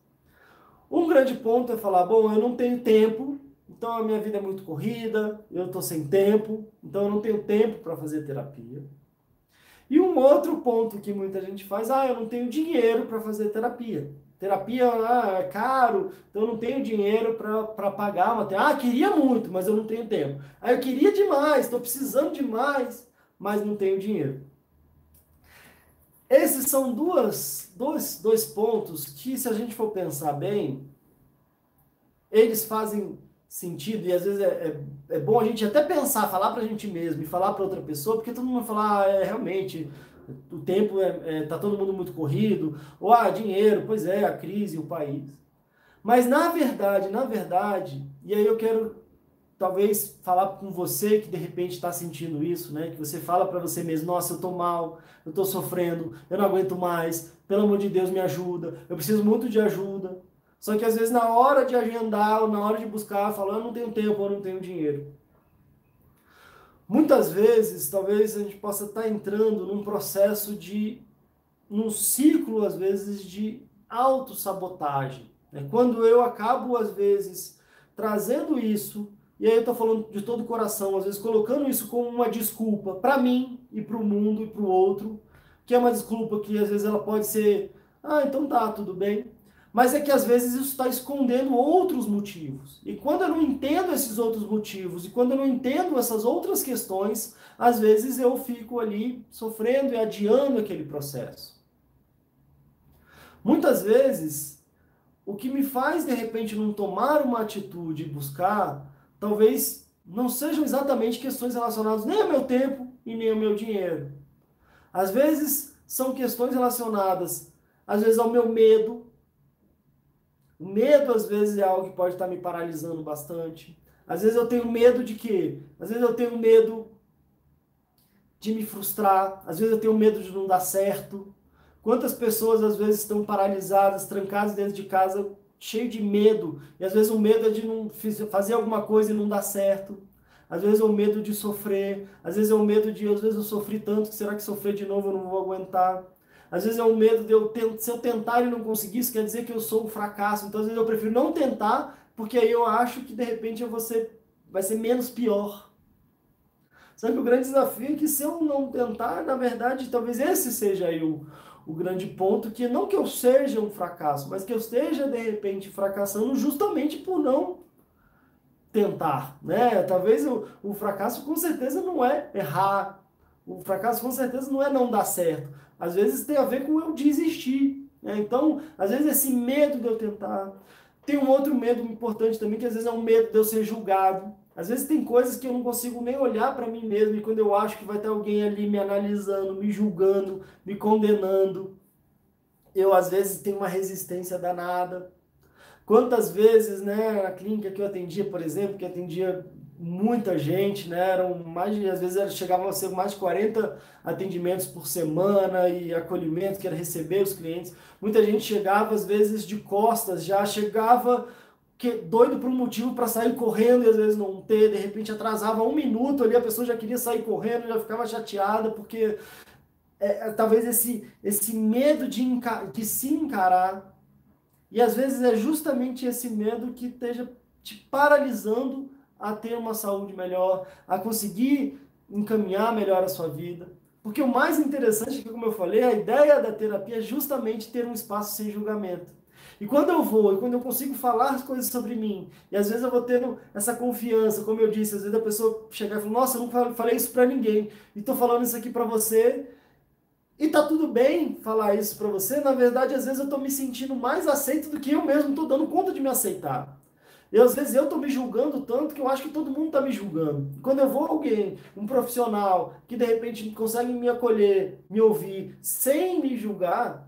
Um grande ponto é falar, bom, eu não tenho tempo, então a minha vida é muito corrida, eu estou sem tempo, então eu não tenho tempo para fazer terapia. E um outro ponto que muita gente faz, ah, eu não tenho dinheiro para fazer terapia. Terapia ah, é caro, então eu não tenho dinheiro para pagar uma terapia. Ah, queria muito, mas eu não tenho tempo. Ah, eu queria demais, estou precisando demais, mas não tenho dinheiro. Esses são duas, dois, dois pontos que, se a gente for pensar bem, eles fazem sentido e às vezes é, é, é bom a gente até pensar, falar para a gente mesmo e falar para outra pessoa, porque todo mundo vai falar, ah, é realmente, o tempo é, é, tá todo mundo muito corrido, ou ah, dinheiro, pois é, a crise, o país. Mas na verdade, na verdade, e aí eu quero talvez falar com você que de repente está sentindo isso, né? Que você fala para você mesmo, nossa, eu tô mal, eu tô sofrendo, eu não aguento mais, pelo amor de Deus me ajuda, eu preciso muito de ajuda. Só que às vezes na hora de agendar ou na hora de buscar, fala, eu não tenho tempo, eu não tenho dinheiro. Muitas vezes, talvez a gente possa estar tá entrando num processo de, num ciclo às vezes de autossabotagem. Né? Quando eu acabo às vezes trazendo isso e aí eu estou falando de todo o coração, às vezes colocando isso como uma desculpa para mim e para o mundo e para o outro, que é uma desculpa que às vezes ela pode ser, ah, então tá, tudo bem. Mas é que às vezes isso está escondendo outros motivos. E quando eu não entendo esses outros motivos, e quando eu não entendo essas outras questões, às vezes eu fico ali sofrendo e adiando aquele processo. Muitas vezes, o que me faz de repente não tomar uma atitude e buscar talvez não sejam exatamente questões relacionadas nem ao meu tempo e nem ao meu dinheiro. Às vezes são questões relacionadas, às vezes ao meu medo. O medo às vezes é algo que pode estar me paralisando bastante. Às vezes eu tenho medo de quê? Às vezes eu tenho medo de me frustrar, às vezes eu tenho medo de não dar certo. Quantas pessoas às vezes estão paralisadas, trancadas dentro de casa cheio de medo. E às vezes o medo é de não fazer alguma coisa e não dar certo. Às vezes é o medo de sofrer. Às vezes é o medo de, às vezes eu sofri tanto será que sofrer de novo eu não vou aguentar. Às vezes é o medo de eu se eu tentar e não conseguir, isso quer dizer que eu sou um fracasso. Então às vezes eu prefiro não tentar, porque aí eu acho que de repente eu vou ser, vai ser menos pior. Sabe o grande desafio é que se eu não tentar, na verdade, talvez esse seja aí o, o grande ponto que não que eu seja um fracasso, mas que eu esteja de repente fracassando justamente por não tentar, né? Talvez o, o fracasso com certeza não é errar, o fracasso com certeza não é não dar certo. Às vezes tem a ver com eu desistir. Né? Então, às vezes esse medo de eu tentar. Tem um outro medo importante também, que às vezes é um medo de eu ser julgado. Às vezes tem coisas que eu não consigo nem olhar para mim mesmo e quando eu acho que vai ter alguém ali me analisando, me julgando, me condenando, eu às vezes tenho uma resistência danada. Quantas vezes, né, na clínica que eu atendia, por exemplo, que atendia muita gente, né, eram mais às vezes chegavam a ser mais de 40 atendimentos por semana e acolhimento, que era receber os clientes. Muita gente chegava às vezes de costas, já chegava que, doido por um motivo para sair correndo e às vezes não ter, de repente atrasava um minuto ali, a pessoa já queria sair correndo, já ficava chateada, porque é, é, talvez esse, esse medo de, de se encarar, e às vezes é justamente esse medo que esteja te paralisando a ter uma saúde melhor, a conseguir encaminhar melhor a sua vida. Porque o mais interessante é que, como eu falei, a ideia da terapia é justamente ter um espaço sem julgamento. E quando eu vou, e quando eu consigo falar as coisas sobre mim, e às vezes eu vou tendo essa confiança, como eu disse, às vezes a pessoa chegar e falar, nossa, eu não falei isso para ninguém, e estou falando isso aqui para você, e tá tudo bem falar isso para você, na verdade, às vezes eu estou me sentindo mais aceito do que eu mesmo estou dando conta de me aceitar. E às vezes eu estou me julgando tanto que eu acho que todo mundo está me julgando. Quando eu vou alguém, um profissional, que de repente consegue me acolher, me ouvir, sem me julgar,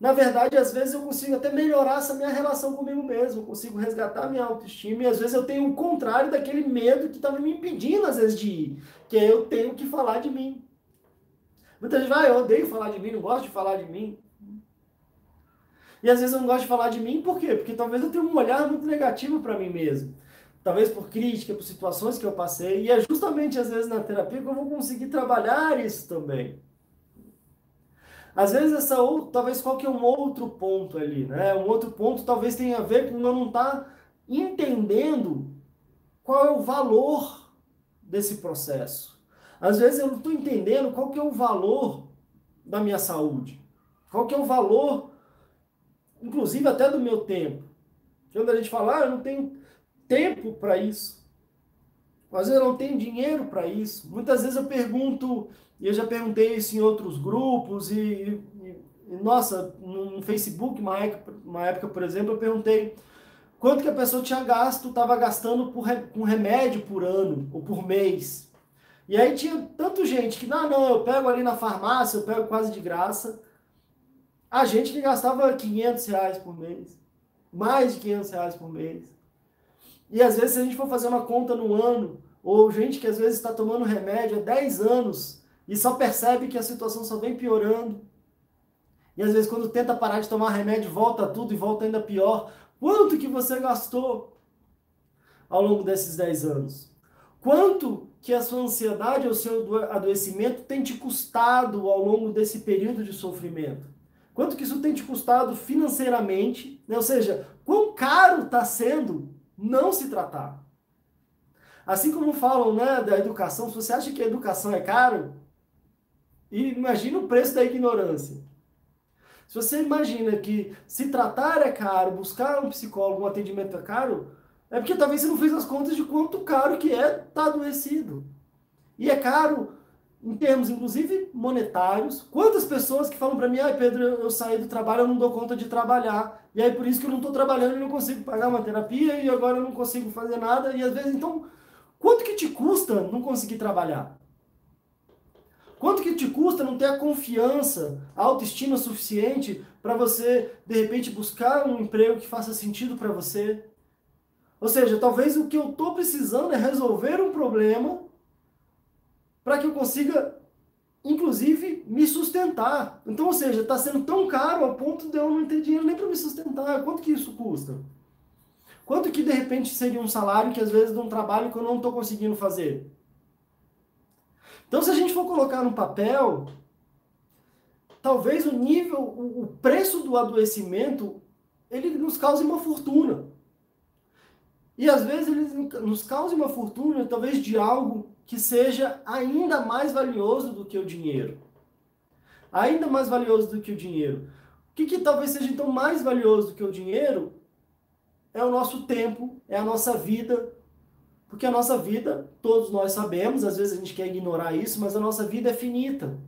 na verdade, às vezes eu consigo até melhorar essa minha relação comigo mesmo, consigo resgatar minha autoestima, e às vezes eu tenho o contrário daquele medo que estava me impedindo, às vezes, de ir, que é eu tenho que falar de mim. Muita gente vai, ah, eu odeio falar de mim, não gosto de falar de mim. E às vezes eu não gosto de falar de mim, por quê? Porque talvez eu tenha um olhar muito negativo para mim mesmo. Talvez por crítica, por situações que eu passei, e é justamente às vezes na terapia que eu vou conseguir trabalhar isso também. Às vezes essa ou talvez qual que é um outro ponto ali, né? Um outro ponto talvez tenha a ver com eu não estar tá entendendo qual é o valor desse processo. Às vezes eu não estou entendendo qual que é o valor da minha saúde. Qual que é o valor, inclusive até do meu tempo. Quando a gente fala, ah, eu não tenho tempo para isso. Às vezes eu não tenho dinheiro para isso. Muitas vezes eu pergunto, e eu já perguntei isso em outros grupos, e, e, e nossa, no Facebook, uma época, uma época, por exemplo, eu perguntei quanto que a pessoa tinha gasto, estava gastando por, com remédio por ano ou por mês. E aí tinha tanto gente que, não, não, eu pego ali na farmácia, eu pego quase de graça. A gente que gastava 500 reais por mês, mais de 500 reais por mês. E às vezes, se a gente for fazer uma conta no ano, ou gente que às vezes está tomando remédio há 10 anos, e só percebe que a situação só vem piorando. E às vezes quando tenta parar de tomar remédio, volta tudo e volta ainda pior. Quanto que você gastou ao longo desses 10 anos? Quanto que a sua ansiedade ou seu adoecimento tem te custado ao longo desse período de sofrimento? Quanto que isso tem te custado financeiramente? Né? Ou seja, quão caro está sendo não se tratar? Assim como falam né, da educação, se você acha que a educação é caro, imagina o preço da ignorância. Se você imagina que se tratar é caro, buscar um psicólogo, um atendimento é caro, é porque talvez você não fez as contas de quanto caro que é estar tá adoecido. E é caro em termos, inclusive, monetários. Quantas pessoas que falam para mim, ai Pedro, eu saí do trabalho, eu não dou conta de trabalhar. E aí por isso que eu não estou trabalhando e não consigo pagar uma terapia e agora eu não consigo fazer nada. E às vezes, então, quanto que te custa não conseguir trabalhar? Quanto que te custa não ter a confiança, a autoestima suficiente para você, de repente, buscar um emprego que faça sentido para você? Ou seja, talvez o que eu estou precisando é resolver um problema para que eu consiga, inclusive, me sustentar. Então, ou seja, está sendo tão caro ao ponto de eu não ter dinheiro nem para me sustentar. Quanto que isso custa? Quanto que, de repente, seria um salário que, às vezes, de um trabalho que eu não estou conseguindo fazer? Então, se a gente for colocar no papel, talvez o nível, o preço do adoecimento, ele nos cause uma fortuna. E às vezes ele nos cause uma fortuna, talvez de algo que seja ainda mais valioso do que o dinheiro. Ainda mais valioso do que o dinheiro. O que, que talvez seja então mais valioso do que o dinheiro é o nosso tempo, é a nossa vida, porque a nossa vida, todos nós sabemos, às vezes a gente quer ignorar isso, mas a nossa vida é finita.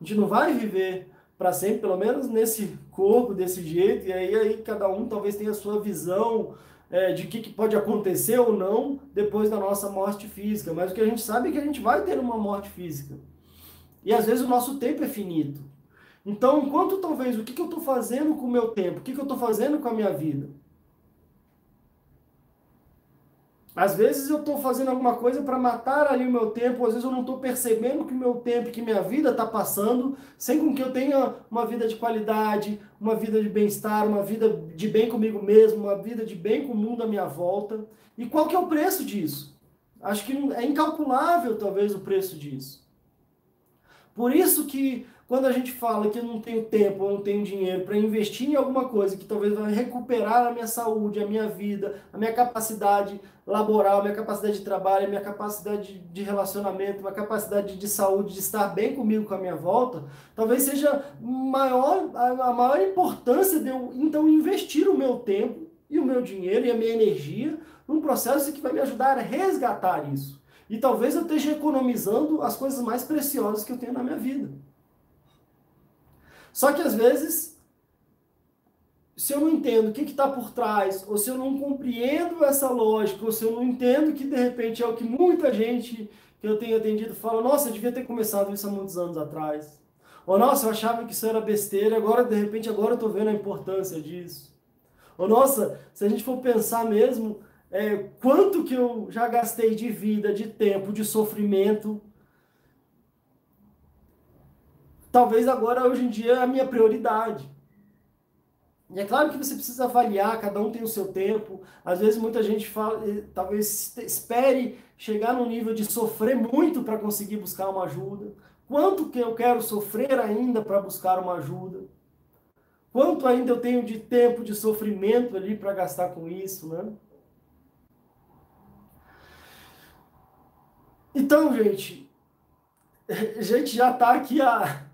A gente não vai viver para sempre, pelo menos nesse corpo, desse jeito, e aí, aí cada um talvez tenha a sua visão é, de que, que, pode acontecer ou não depois da nossa morte física. Mas o que a gente sabe é que a gente vai ter uma morte física. E às vezes o nosso tempo é finito. Então, enquanto talvez o que, que eu estou fazendo com o meu tempo, o que, que eu estou fazendo com a minha vida, Às vezes eu estou fazendo alguma coisa para matar ali o meu tempo, às vezes eu não estou percebendo que o meu tempo, que minha vida está passando, sem com que eu tenha uma vida de qualidade, uma vida de bem-estar, uma vida de bem comigo mesmo, uma vida de bem com o mundo à minha volta. E qual que é o preço disso? Acho que é incalculável talvez o preço disso. Por isso que quando a gente fala que eu não tenho tempo, eu não tenho dinheiro para investir em alguma coisa que talvez vai recuperar a minha saúde, a minha vida, a minha capacidade laboral, a minha capacidade de trabalho, a minha capacidade de relacionamento, a minha capacidade de saúde, de estar bem comigo com a minha volta, talvez seja maior, a maior importância de eu então investir o meu tempo e o meu dinheiro e a minha energia num processo que vai me ajudar a resgatar isso. E talvez eu esteja economizando as coisas mais preciosas que eu tenho na minha vida. Só que às vezes, se eu não entendo o que está por trás, ou se eu não compreendo essa lógica, ou se eu não entendo que de repente é o que muita gente que eu tenho atendido fala, nossa, eu devia ter começado isso há muitos anos atrás. Ou nossa, eu achava que isso era besteira, agora de repente agora eu estou vendo a importância disso. Ou nossa, se a gente for pensar mesmo, é, quanto que eu já gastei de vida, de tempo, de sofrimento talvez agora, hoje em dia, é a minha prioridade. E é claro que você precisa avaliar, cada um tem o seu tempo. Às vezes muita gente fala, eh, talvez espere chegar no nível de sofrer muito para conseguir buscar uma ajuda. Quanto que eu quero sofrer ainda para buscar uma ajuda? Quanto ainda eu tenho de tempo de sofrimento ali para gastar com isso, né? Então, gente, a gente já está aqui a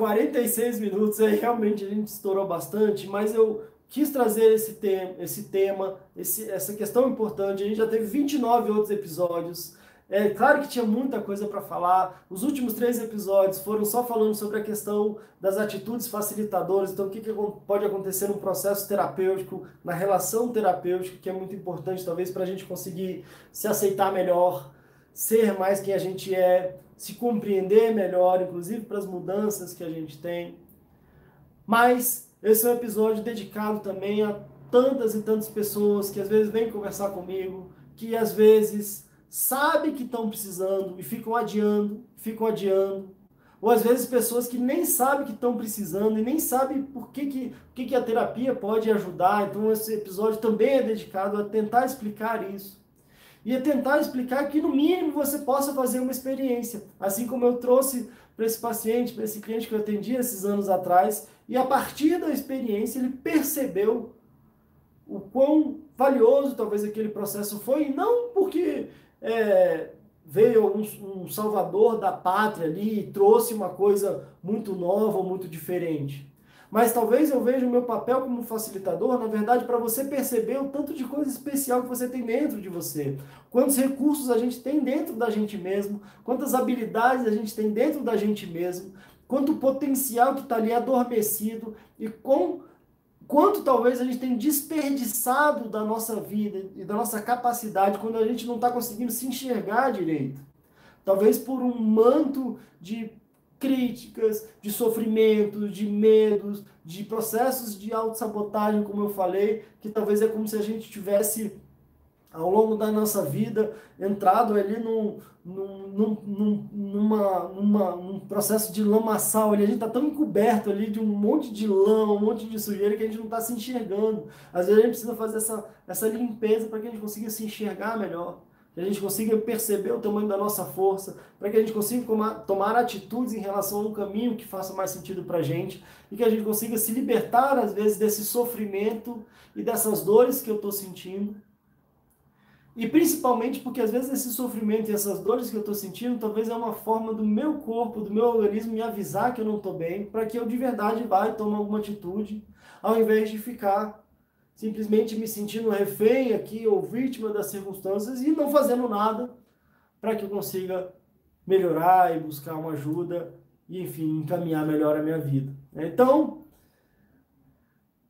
46 minutos, aí realmente a gente estourou bastante, mas eu quis trazer esse, tema, esse tema, esse, essa questão importante. A gente já teve 29 outros episódios. É claro que tinha muita coisa para falar. Os últimos três episódios foram só falando sobre a questão das atitudes facilitadoras. Então, o que, que pode acontecer no processo terapêutico, na relação terapêutica, que é muito importante, talvez, para a gente conseguir se aceitar melhor, ser mais quem a gente é, se compreender melhor, inclusive para as mudanças que a gente tem. Mas esse é um episódio dedicado também a tantas e tantas pessoas que às vezes vêm conversar comigo, que às vezes sabem que estão precisando e ficam adiando, ficam adiando. Ou às vezes pessoas que nem sabem que estão precisando e nem sabem por que, que, que, que a terapia pode ajudar. Então esse episódio também é dedicado a tentar explicar isso e é tentar explicar que, no mínimo, você possa fazer uma experiência. Assim como eu trouxe para esse paciente, para esse cliente que eu atendi esses anos atrás, e a partir da experiência ele percebeu o quão valioso talvez aquele processo foi, e não porque é, veio um, um salvador da pátria ali e trouxe uma coisa muito nova ou muito diferente mas talvez eu veja o meu papel como facilitador, na verdade, para você perceber o tanto de coisa especial que você tem dentro de você. Quantos recursos a gente tem dentro da gente mesmo, quantas habilidades a gente tem dentro da gente mesmo, quanto potencial que está ali adormecido e com, quanto talvez a gente tem desperdiçado da nossa vida e da nossa capacidade quando a gente não está conseguindo se enxergar direito. Talvez por um manto de críticas, de sofrimento, de medos, de processos de autossabotagem, como eu falei, que talvez é como se a gente tivesse, ao longo da nossa vida, entrado ali num, num, num, numa, numa, num processo de lamaçal. Ali. A gente está tão encoberto ali de um monte de lama, um monte de sujeira que a gente não está se enxergando. Às vezes a gente precisa fazer essa, essa limpeza para que a gente consiga se enxergar melhor que a gente consiga perceber o tamanho da nossa força, para que a gente consiga tomar atitudes em relação a um caminho que faça mais sentido para a gente e que a gente consiga se libertar, às vezes, desse sofrimento e dessas dores que eu estou sentindo. E principalmente porque, às vezes, esse sofrimento e essas dores que eu estou sentindo, talvez é uma forma do meu corpo, do meu organismo me avisar que eu não estou bem, para que eu de verdade vá e tome alguma atitude, ao invés de ficar simplesmente me sentindo refém aqui ou vítima das circunstâncias e não fazendo nada para que eu consiga melhorar e buscar uma ajuda e, enfim, encaminhar melhor a minha vida. Então,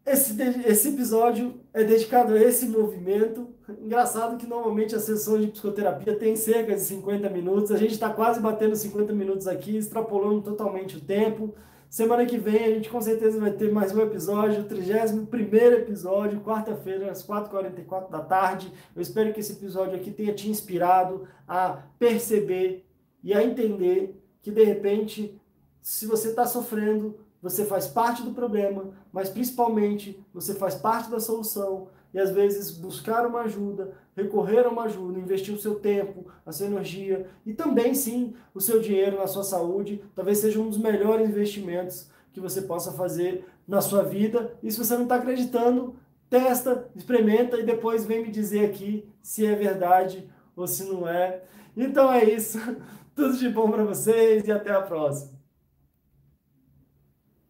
esse, esse episódio é dedicado a esse movimento. Engraçado que normalmente as sessões de psicoterapia tem cerca de 50 minutos. A gente está quase batendo 50 minutos aqui, extrapolando totalmente o tempo. Semana que vem a gente com certeza vai ter mais um episódio, o 31 episódio, quarta-feira, às 4h44 da tarde. Eu espero que esse episódio aqui tenha te inspirado a perceber e a entender que de repente, se você está sofrendo, você faz parte do problema, mas principalmente você faz parte da solução e às vezes buscar uma ajuda, recorrer a uma ajuda, investir o seu tempo, a sua energia e também sim o seu dinheiro na sua saúde, talvez seja um dos melhores investimentos que você possa fazer na sua vida. E se você não está acreditando, testa, experimenta e depois vem me dizer aqui se é verdade ou se não é. Então é isso. Tudo de bom para vocês e até a próxima.